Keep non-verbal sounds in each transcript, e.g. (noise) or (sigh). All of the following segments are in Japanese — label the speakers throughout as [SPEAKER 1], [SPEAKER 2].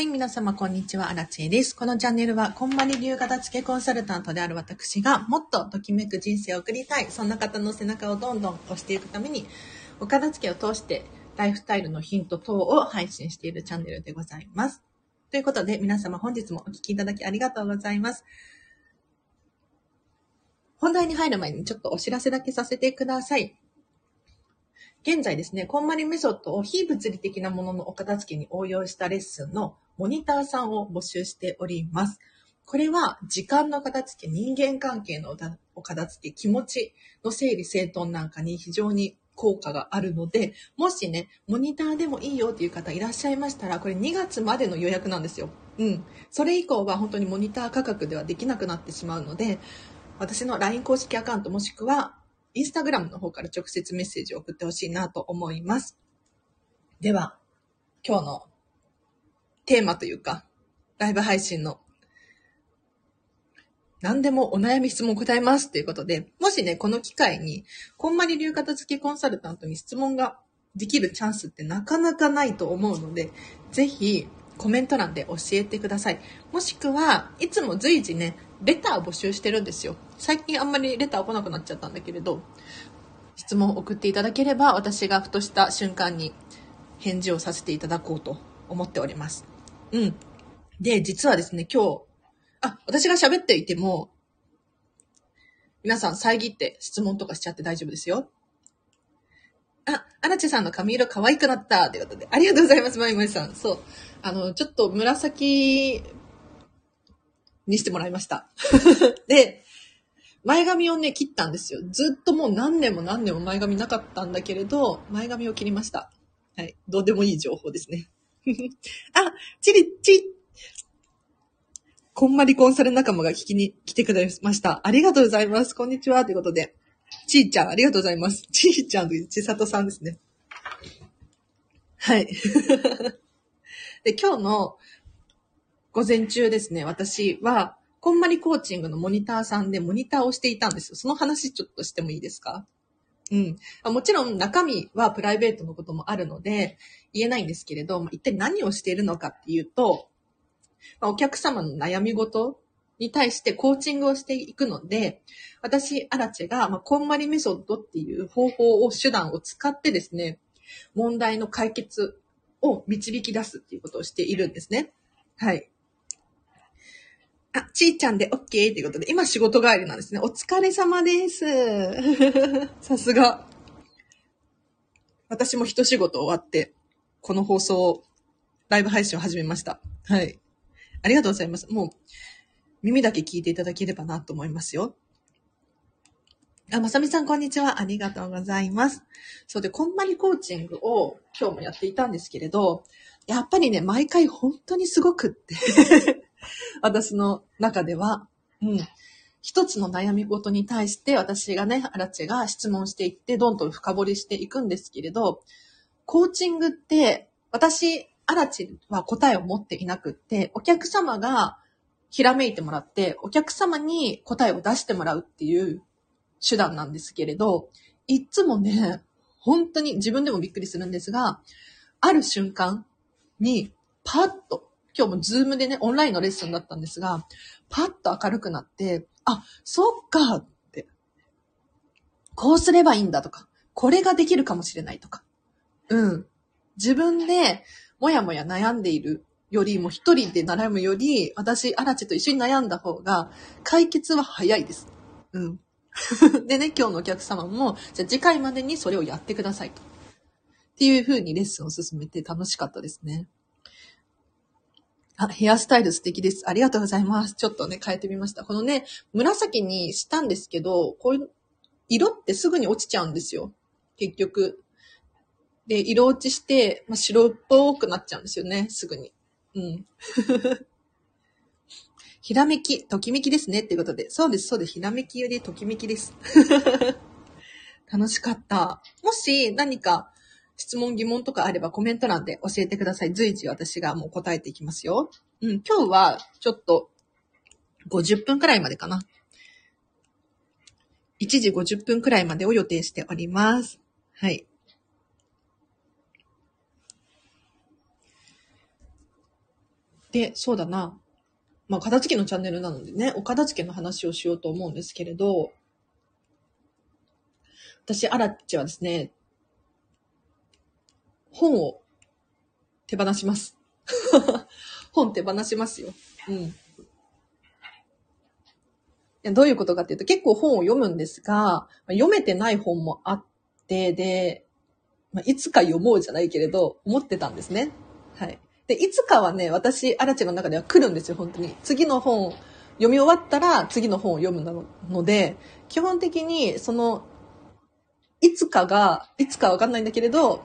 [SPEAKER 1] はい、皆様、こんにちは。アラチェです。このチャンネルは、こんまり流片付けコンサルタントである私が、もっとときめく人生を送りたい、そんな方の背中をどんどん押していくために、お片付けを通して、ライフスタイルのヒント等を配信しているチャンネルでございます。ということで、皆様、本日もお聴きいただきありがとうございます。本題に入る前にちょっとお知らせだけさせてください。現在ですね、こんまりメソッドを非物理的なもののお片付けに応用したレッスンのモニターさんを募集しております。これは時間の片付け、人間関係のお片付け、気持ちの整理整頓なんかに非常に効果があるので、もしね、モニターでもいいよっていう方いらっしゃいましたら、これ2月までの予約なんですよ。うん。それ以降は本当にモニター価格ではできなくなってしまうので、私の LINE 公式アカウントもしくはインスタグラムの方から直接メッセージを送ってほしいなと思います。では、今日のテーマというか、ライブ配信の何でもお悩み質問を答えますということで、もしね、この機会に、こんまり流片付けコンサルタントに質問ができるチャンスってなかなかないと思うので、ぜひコメント欄で教えてください。もしくは、いつも随時ね、レターを募集してるんですよ。最近あんまりレター来なくなっちゃったんだけれど、質問を送っていただければ、私がふとした瞬間に返事をさせていただこうと思っております。うん。で、実はですね、今日、あ、私が喋っていても、皆さん遮って質問とかしちゃって大丈夫ですよ。あ、アラチェさんの髪色可愛くなったということで、ありがとうございます、まいまいさん。そう。あの、ちょっと紫にしてもらいました。(laughs) で、前髪をね、切ったんですよ。ずっともう何年も何年も前髪なかったんだけれど、前髪を切りました。はい。どうでもいい情報ですね。(laughs) あ、チリ、チこんまりコンサル仲間が聞きに来てくれました。ありがとうございます。こんにちは。ということで。ちーちゃん、ありがとうございます。(laughs) ちーちゃんとちさとさんですね。はい。(laughs) で、今日の午前中ですね、私は、こんまりコーチングのモニターさんでモニターをしていたんですよ。その話ちょっとしてもいいですか？うん。もちろん中身はプライベートのこともあるので言えないんですけれど、一体何をしているのかっていうと、お客様の悩み事に対してコーチングをしていくので、私、アラチェが、まあ、こんまりメソッドっていう方法を、手段を使ってですね、問題の解決を導き出すっていうことをしているんですね。はい。あ、ちーちゃんで OK ということで、今仕事帰りなんですね。お疲れ様です。(laughs) さすが。私も一仕事終わって、この放送、ライブ配信を始めました。はい。ありがとうございます。もう、耳だけ聞いていただければなと思いますよ。あ、まさみさん、こんにちは。ありがとうございます。そうで、こんまりコーチングを今日もやっていたんですけれど、やっぱりね、毎回本当にすごくって (laughs) 私の中では、うん。一つの悩み事に対して私がね、アラチェが質問していって、どんどん深掘りしていくんですけれど、コーチングって、私、アラチェは答えを持っていなくって、お客様がひらめいてもらって、お客様に答えを出してもらうっていう手段なんですけれど、いつもね、本当に自分でもびっくりするんですが、ある瞬間に、パッと今日もズームでね、オンラインのレッスンだったんですが、パッと明るくなって、あ、そっかって。こうすればいいんだとか、これができるかもしれないとか。うん。自分でもやもや悩んでいるよりも一人で悩むより、私、アラチと一緒に悩んだ方が、解決は早いです。うん。(laughs) でね、今日のお客様も、じゃあ次回までにそれをやってくださいと。っていう風にレッスンを進めて楽しかったですね。あ、ヘアスタイル素敵です。ありがとうございます。ちょっとね、変えてみました。このね、紫にしたんですけど、こういう、色ってすぐに落ちちゃうんですよ。結局。で、色落ちして、まあ、白っぽくなっちゃうんですよね、すぐに。うん。(laughs) ひらめき、ときめきですねっていうことで。そうです、そうです。ひらめきよりときめきです。(laughs) 楽しかった。もし何か質問疑問とかあればコメント欄で教えてください。随時私がもう答えていきますよ。うん、今日はちょっと50分くらいまでかな。1時50分くらいまでを予定しております。はい。で、そうだな。まあ、片付けのチャンネルなのでね、お片付けの話をしようと思うんですけれど、私、アラッチはですね、本を手放します。(laughs) 本手放しますよ。うん。いやどういうことかっていうと、結構本を読むんですが、読めてない本もあって、で、まあ、いつか読もうじゃないけれど、思ってたんですね。はい。で、いつかはね、私、アラチェの中では来るんですよ、本当に。次の本、読み終わったら次の本を読むのので、基本的に、その、いつかが、いつかわかんないんだけれど、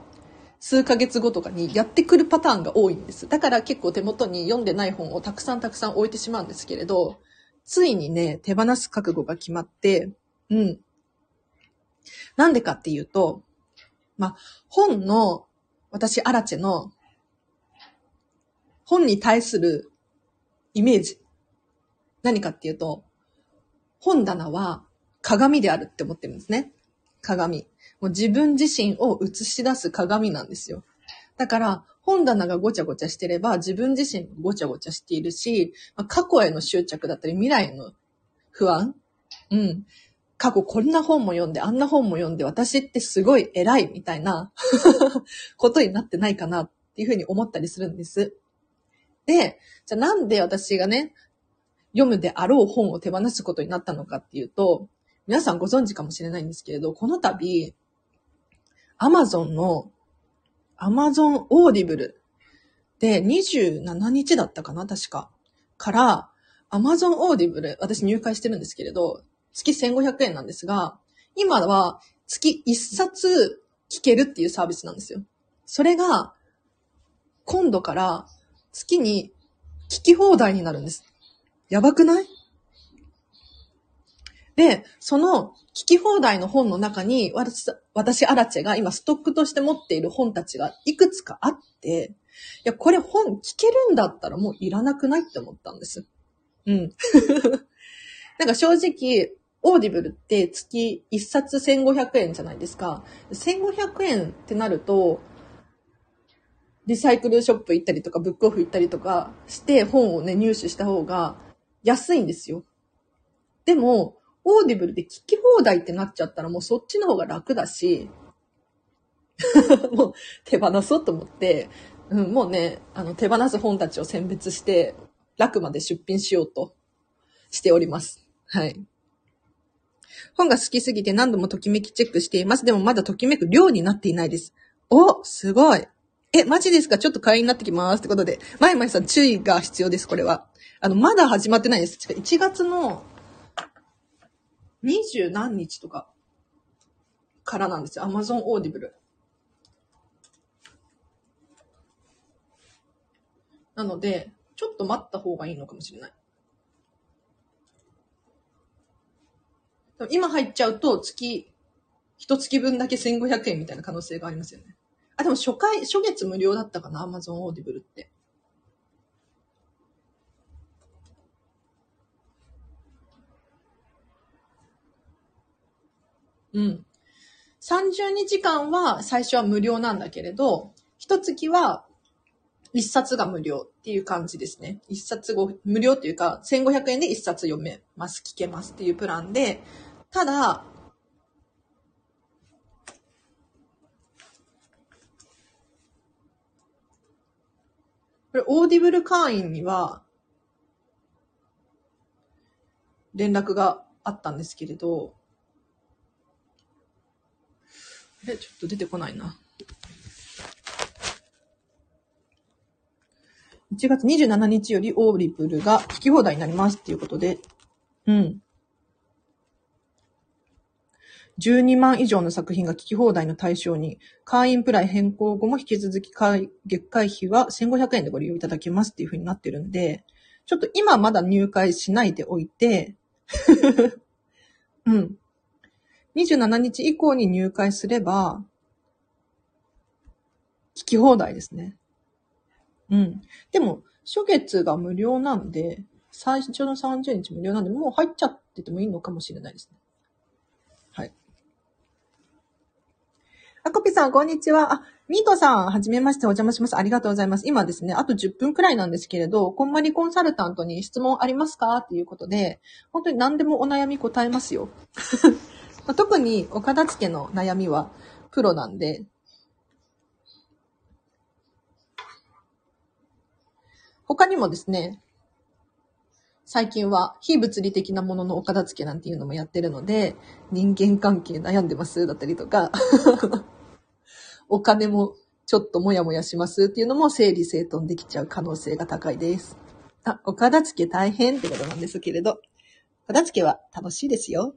[SPEAKER 1] 数ヶ月後とかにやってくるパターンが多いんです。だから結構手元に読んでない本をたくさんたくさん置いてしまうんですけれど、ついにね、手放す覚悟が決まって、うん。なんでかっていうと、まあ、本の、私、アラチェの、本に対するイメージ。何かっていうと、本棚は鏡であるって思ってるんですね。鏡。もう自分自身を映し出す鏡なんですよ。だから、本棚がごちゃごちゃしてれば、自分自身もごちゃごちゃしているし、まあ過去への執着だったり、未来への不安うん。過去こんな本も読んで、あんな本も読んで、私ってすごい偉いみたいな (laughs) ことになってないかなっていうふうに思ったりするんです。で、じゃあなんで私がね、読むであろう本を手放すことになったのかっていうと、皆さんご存知かもしれないんですけれど、この度、アマゾンの、アマゾンオーディブルで27日だったかな確か。から、アマゾンオーディブル、私入会してるんですけれど、月1500円なんですが、今は月1冊聞けるっていうサービスなんですよ。それが、今度から月に聞き放題になるんです。やばくない？で、その聞き放題の本の中に、私、私、アラチェが今ストックとして持っている本たちがいくつかあって、いや、これ本聞けるんだったらもういらなくないって思ったんです。うん。(laughs) なんか正直、オーディブルって月1冊1500円じゃないですか。1500円ってなると、リサイクルショップ行ったりとか、ブックオフ行ったりとかして本をね、入手した方が安いんですよ。でも、オーディブルで聞き放題ってなっちゃったらもうそっちの方が楽だし、(laughs) もう手放そうと思って、うん、もうね、あの手放す本たちを選別して、楽まで出品しようとしております。はい。本が好きすぎて何度もときめきチェックしています。でもまだときめく量になっていないです。おすごいえ、マジですか？ちょっと会員になってきます。ってことで、まいまいさん注意が必要です、これは。あの、まだ始まってないです。1月の二十何日とかからなんですよ。Amazon Audible。なので、ちょっと待った方がいいのかもしれない。今入っちゃうと月、一月分だけ1500円みたいな可能性がありますよね。あ、でも初回、初月無料だったかな ?Amazon Audible って。うん。30日間は最初は無料なんだけれど、一月は一冊が無料っていう感じですね。一冊ご無料っていうか、1500円で一冊読めます、聞けますっていうプランで、ただ、これ、オーディブル会員には、連絡があったんですけれど、え、ちょっと出てこないな。1月27日よりオーディブルが聞き放題になりますっていうことで、うん。12万以上の作品が聞き放題の対象に、会員プラン変更後も引き続き会月会費は1500円でご利用いただけますっていう風になってるんで、ちょっと今まだ入会しないでおいて、(laughs) うん。27日以降に入会すれば、聞き放題ですね。うん。でも、初月が無料なんで、最初の30日無料なんで、もう入っちゃっててもいいのかもしれないですね。はい。あこぴさん、こんにちは。あ、ミートさん、はじめまして、お邪魔します。ありがとうございます。今ですね、あと10分くらいなんですけれど、こんまりコンサルタントに質問ありますか？っていうことで、本当に何でもお悩み答えますよ。まあ特に、お片付けの悩みは、プロなんで。他にもですね、最近は非物理的なもののお片付けなんていうのもやってるので、人間関係悩んでますだったりとか、(laughs) お金もちょっともやもやしますっていうのも整理整頓できちゃう可能性が高いです。あ、お片付け大変ってことなんですけれど、片付けは楽しいですよ。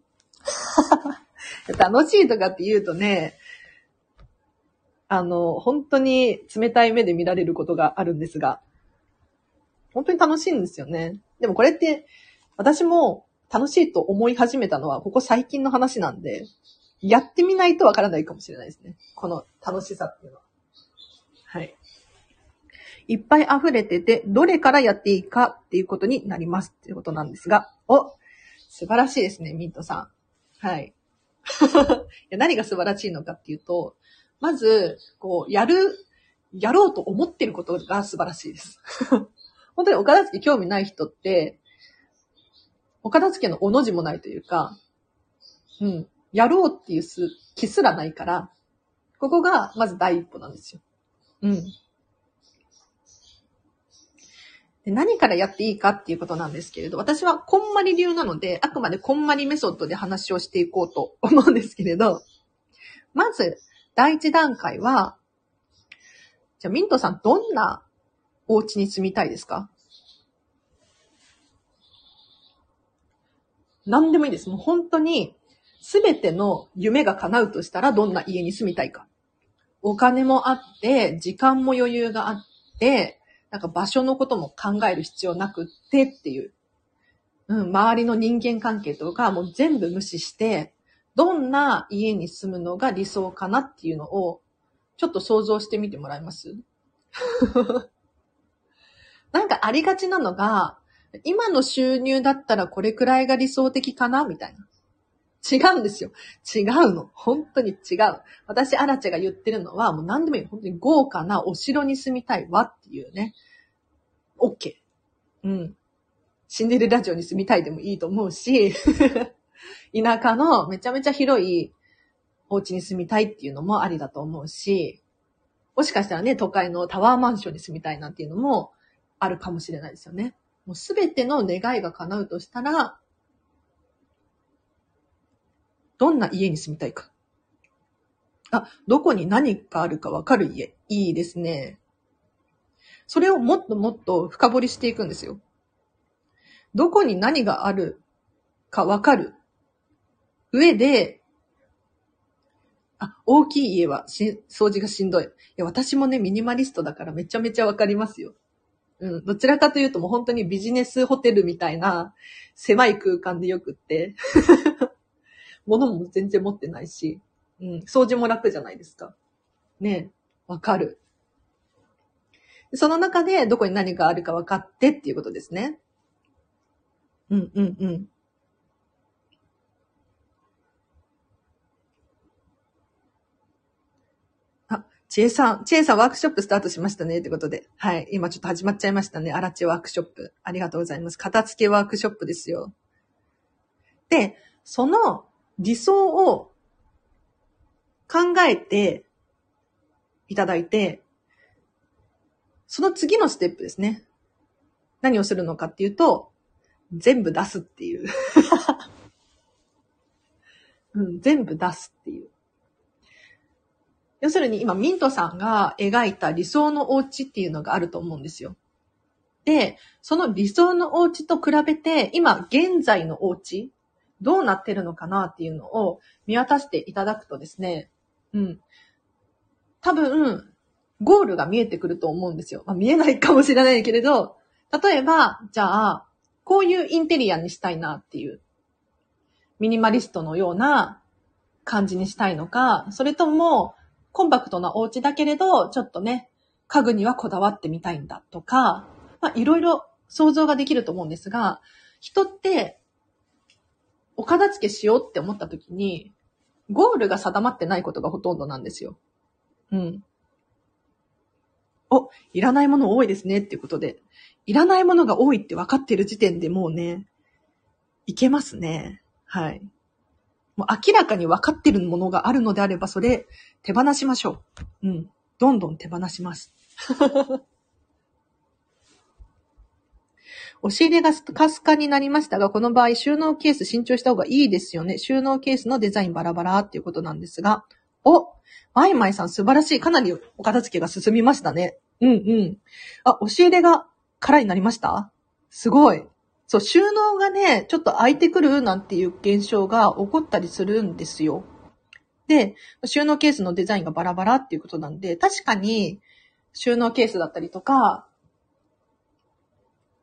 [SPEAKER 1] (laughs) 楽しいとかって言うとね、あの、本当に冷たい目で見られることがあるんですが、本当に楽しいんですよね。でもこれって、私も楽しいと思い始めたのは、ここ最近の話なんで、やってみないとわからないかもしれないですね。この楽しさっていうのは。はい。いっぱい溢れてて、どれからやっていいかっていうことになりますっていうことなんですが、お素晴らしいですね、ミントさん。はい。(laughs) 何が素晴らしいのかっていうと、まず、こう、やる、やろうと思ってることが素晴らしいです。(laughs) 本当にお片付け興味ない人って、お片付けのおの字もないというか、うん、やろうっていうす気すらないから、ここがまず第一歩なんですよ。うん。で何からやっていいかっていうことなんですけれど、私はこんまり流なので、あくまでこんまりメソッドで話をしていこうと思うんですけれど、まず、第一段階は、じゃあミントさんどんなお家に住みたいですか？何でもいいです。もう本当に、すべての夢が叶うとしたらどんな家に住みたいか。お金もあって、時間も余裕があって、なんか場所のことも考える必要なくってっていう。うん、周りの人間関係とかもう全部無視して、どんな家に住むのが理想かなっていうのを、ちょっと想像してみてもらえます？(laughs) なんかありがちなのが、今の収入だったらこれくらいが理想的かな？みたいな。違うんですよ。違うの。本当に違う。私、アラチェが言ってるのは、もう何でもいい。本当に豪華なお城に住みたいわっていうね。OK。うん。シンデレラ城に住みたいでもいいと思うし、(laughs) 田舎のめちゃめちゃ広いお家に住みたいっていうのもありだと思うし、もしかしたらね、都会のタワーマンションに住みたいなんていうのもあるかもしれないですよね。もうすべての願いが叶うとしたら、どんな家に住みたいか。あ、どこに何かあるかわかる家。いいですね。それをもっともっと深掘りしていくんですよ。どこに何があるかわかる上で、あ、大きい家はし掃除がしんどい。いや、私もね、ミニマリストだからめちゃめちゃわかりますよ。うん。どちらかというともう本当にビジネスホテルみたいな狭い空間でよくって、物も全然持ってないし、うん。掃除も楽じゃないですか。ねわかる。その中でどこに何があるか分かってっていうことですね。うんうんうん。あ、ちえさん、ちえさんワークショップスタートしましたねってことで。はい。今ちょっと始まっちゃいましたね。あらちワークショップ。ありがとうございます。片付けワークショップですよ。で、その理想を考えていただいて、その次のステップですね。何をするのかっていうと、全部出すっていう。(laughs) うん、全部出すっていう。要するに今ミントさんが描いた理想のお家っていうのがあると思うんですよ。で、その理想のお家と比べて、今現在のお家、どうなってるのかなっていうのを見渡していただくとですね、うん。多分、ゴールが見えてくると思うんですよ。まあ、見えないかもしれないけれど、例えば、じゃあ、こういうインテリアにしたいなっていう、ミニマリストのような感じにしたいのか、それとも、コンパクトなお家だけれど、ちょっとね、家具にはこだわってみたいんだとか、まあ、いろいろ想像ができると思うんですが、人って、お片付けしようって思った時に、ゴールが定まってないことがほとんどなんですよ。うん。お、いらないもの多いですねっていうことで。いらないものが多いって分かってる時点でもうね、いけますね。はい。もう明らかに分かってるものがあるのであれば、それ手放しましょう。うん。どんどん手放します。(laughs) 押し入れがスカスカになりましたが、この場合収納ケース新調した方がいいですよね。収納ケースのデザインバラバラっていうことなんですが。おマイマイさん素晴らしい。かなりお片付けが進みましたね。うんうん。あ、押し入れが空になりました？すごい。そう、収納がね、ちょっと空いてくるなんていう現象が起こったりするんですよ。で、収納ケースのデザインがバラバラっていうことなんで、確かに収納ケースだったりとか、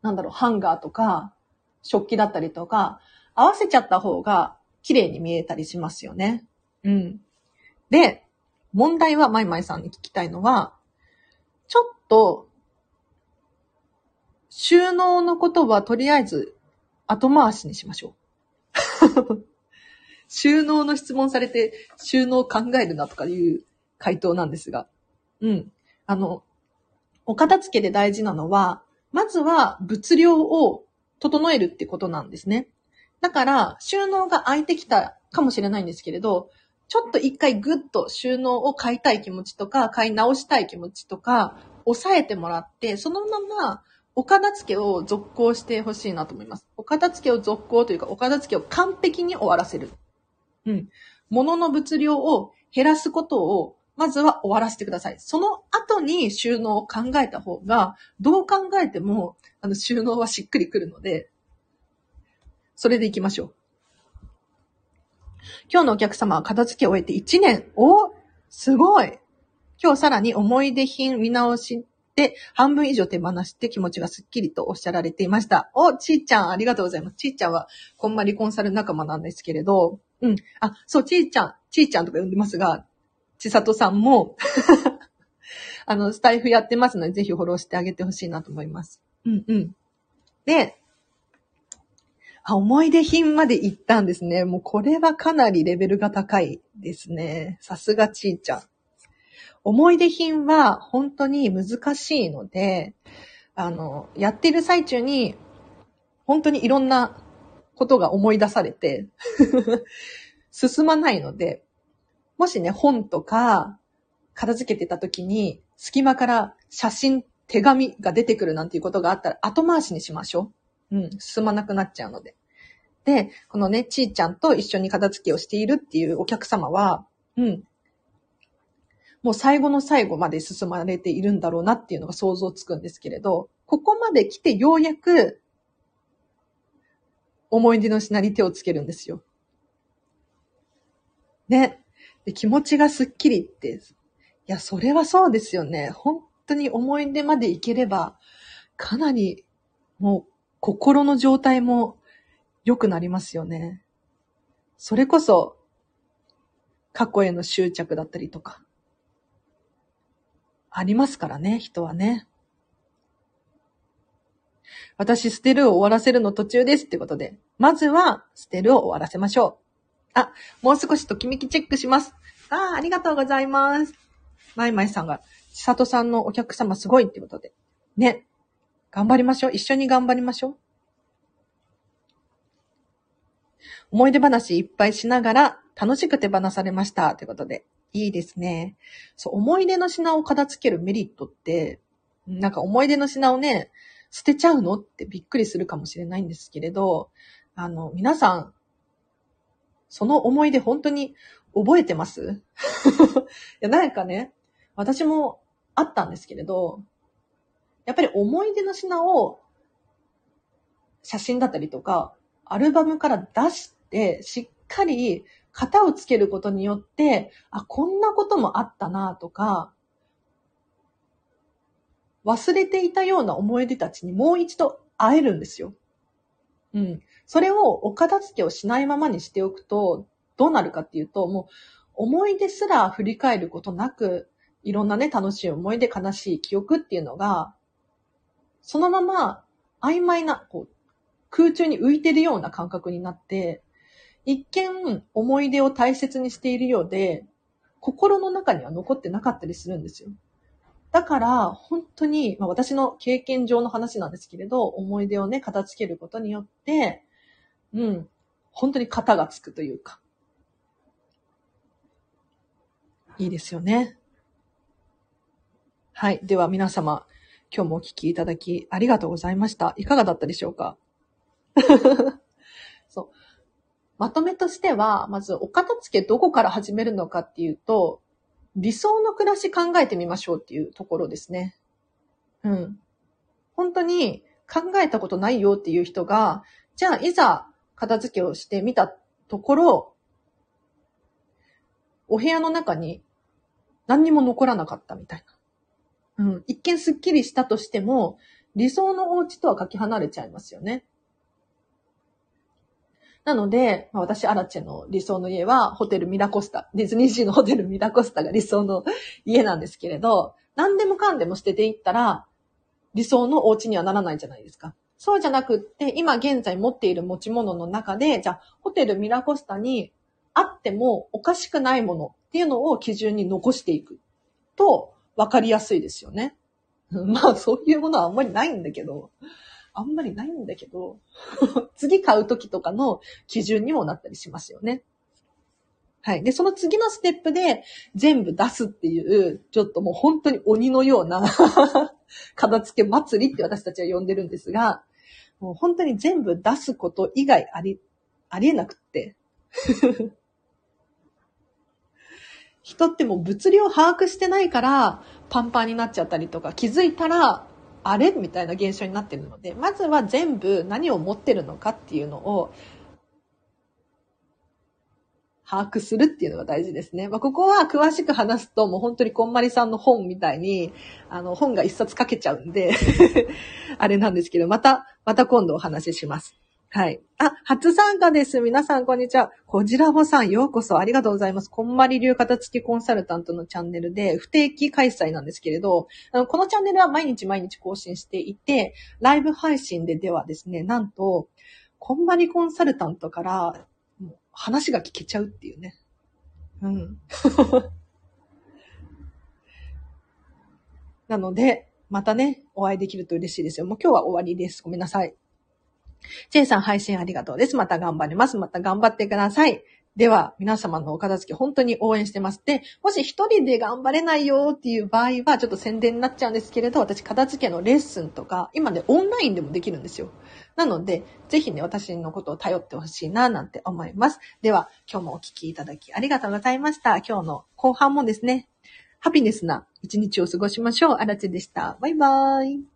[SPEAKER 1] なんだろう、ハンガーとか、食器だったりとか、合わせちゃった方が綺麗に見えたりしますよね。うん。で、問題はマイマイさんに聞きたいのは、ちょっと、収納のことはとりあえず後回しにしましょう。(laughs) 収納の質問されて収納考えるなとかいう回答なんですが。うん。あの、お片付けで大事なのは、まずは物量を整えるってことなんですね。だから、収納が空いてきたかもしれないんですけれど、ちょっと一回ぐっと収納を買いたい気持ちとか、買い直したい気持ちとか、抑えてもらって、そのまま、お片付けを続行してほしいなと思います。お片付けを続行というか、お片付けを完璧に終わらせる。うん。物の物量を減らすことをまずは終わらせてください。その後に収納を考えた方が、どう考えても、あの、収納はしっくりくるので、それで行きましょう。今日のお客様は片付けを終えて1年。おすごい今日さらに思い出品見直して半分以上手放して気持ちがスッキリとおっしゃられていました。お、ちーちゃんありがとうございます。ちーちゃんはこんまりコンサル仲間なんですけれど、うん。あ、そう、ちーちゃん、ちーちゃんとか呼んでますが、ちさとさんも (laughs) あの、スタイフやってますので、ぜひフォローしてあげてほしいなと思います。うんうん。で、あ、思い出品まで行ったんですね。もうこれはかなりレベルが高いですね。さすがちーちゃん。思い出品は本当に難しいので、あの、やってる最中に、本当にいろんなことが思い出されて (laughs) 進まないので、もしね、本とか、片付けてた時に、隙間から写真、手紙が出てくるなんていうことがあったら、後回しにしましょう。うん、進まなくなっちゃうので。で、このね、ちーちゃんと一緒に片付けをしているっていうお客様は、うん、もう最後の最後まで進まれているんだろうなっていうのが想像つくんですけれど、ここまで来てようやく、思い出の品に手をつけるんですよ。ね。で気持ちがスッキリって、いや、それはそうですよね。本当に思い出までいければ、かなり、もう、心の状態も良くなりますよね。それこそ、過去への執着だったりとか、ありますからね、人はね。私、捨てるを終わらせるの途中ですってことで、まずは、捨てるを終わらせましょう。あ、もう少しときめきチェックします。ああ、ありがとうございます。まいまいさんが、ちさとさんのお客様すごいってことで。ね。頑張りましょう。一緒に頑張りましょう。思い出話いっぱいしながら楽しく手放されました。ということで。いいですね。そう、思い出の品を片付けるメリットって、なんか思い出の品をね、捨てちゃうの？ってびっくりするかもしれないんですけれど、あの、皆さん、その思い出本当に覚えてます？(laughs) いや、なんかね、私もあったんですけれど、やっぱり思い出の品を写真だったりとか、アルバムから出して、しっかり型をつけることによって、あ、こんなこともあったなとか、忘れていたような思い出たちにもう一度会えるんですよ。うん。それをお片付けをしないままにしておくと、どうなるかっていうと、もう思い出すら振り返ることなく、いろんなね、楽しい思い出、悲しい記憶っていうのが、そのまま曖昧な、こう、空中に浮いてるような感覚になって、一見思い出を大切にしているようで、心の中には残ってなかったりするんですよ。だから、本当に、まあ、私の経験上の話なんですけれど、思い出をね、片付けることによって、うん、本当に型がつくというか。いいですよね。はい。では皆様、今日もお聞きいただきありがとうございました。いかがだったでしょうか？(laughs) そう。まとめとしては、まずお片付けどこから始めるのかっていうと、理想の暮らし考えてみましょうっていうところですね。うん。本当に考えたことないよっていう人が、じゃあいざ片付けをしてみたところ、お部屋の中に何にも残らなかったみたいな。うん。一見スッキリしたとしても、理想のお家とはかけ離れちゃいますよね。なので、まあ、私、アラチェの理想の家は、ホテルミラコスタ、ディズニーシーのホテルミラコスタが理想の家なんですけれど、何でもかんでも捨てていったら、理想のお家にはならないじゃないですか。そうじゃなくって、今現在持っている持ち物の中で、じゃあ、ホテルミラコスタにあってもおかしくないものっていうのを基準に残していくと、わかりやすいですよね。(laughs) まあ、そういうものはあんまりないんだけど。あんまりないんだけど、(laughs) 次買う時とかの基準にもなったりしますよね。はい。で、その次のステップで全部出すっていう、ちょっともう本当に鬼のような (laughs) 片付け祭りって私たちは呼んでるんですが、もう本当に全部出すこと以外あり、ありえなくって。(laughs) 人ってもう物量把握してないからパンパンになっちゃったりとか気づいたらあれ？みたいな現象になってるので、まずは全部何を持ってるのかっていうのを、把握するっていうのが大事ですね。まあ、ここは詳しく話すと、もう本当にこんまりさんの本みたいに、あの、本が一冊書けちゃうんで (laughs) あれなんですけど、また、また今度お話しします。はい。あ、初参加です。皆さん、こんにちは。こじらぼさん、ようこそありがとうございます。こんまり流片付きコンサルタントのチャンネルで、不定期開催なんですけれど、あのこのチャンネルは毎日毎日更新していて、ライブ配信でではですね、なんと、こんまりコンサルタントから、話が聞けちゃうっていうね。うん。(laughs) なので、またね、お会いできると嬉しいですよ。もう今日は終わりです。ごめんなさい。ジェイさん配信ありがとうです。また頑張ります。また頑張ってください。では、皆様のお片付け本当に応援してます。で、もし一人で頑張れないよっていう場合は、ちょっと宣伝になっちゃうんですけれど、私片付けのレッスンとか、今ね、オンラインでもできるんですよ。なので、ぜひね、私のことを頼ってほしいな、なんて思います。では、今日もお聴きいただきありがとうございました。今日の後半もですね、ハピネスな一日を過ごしましょう。あらちでした。バイバーイ。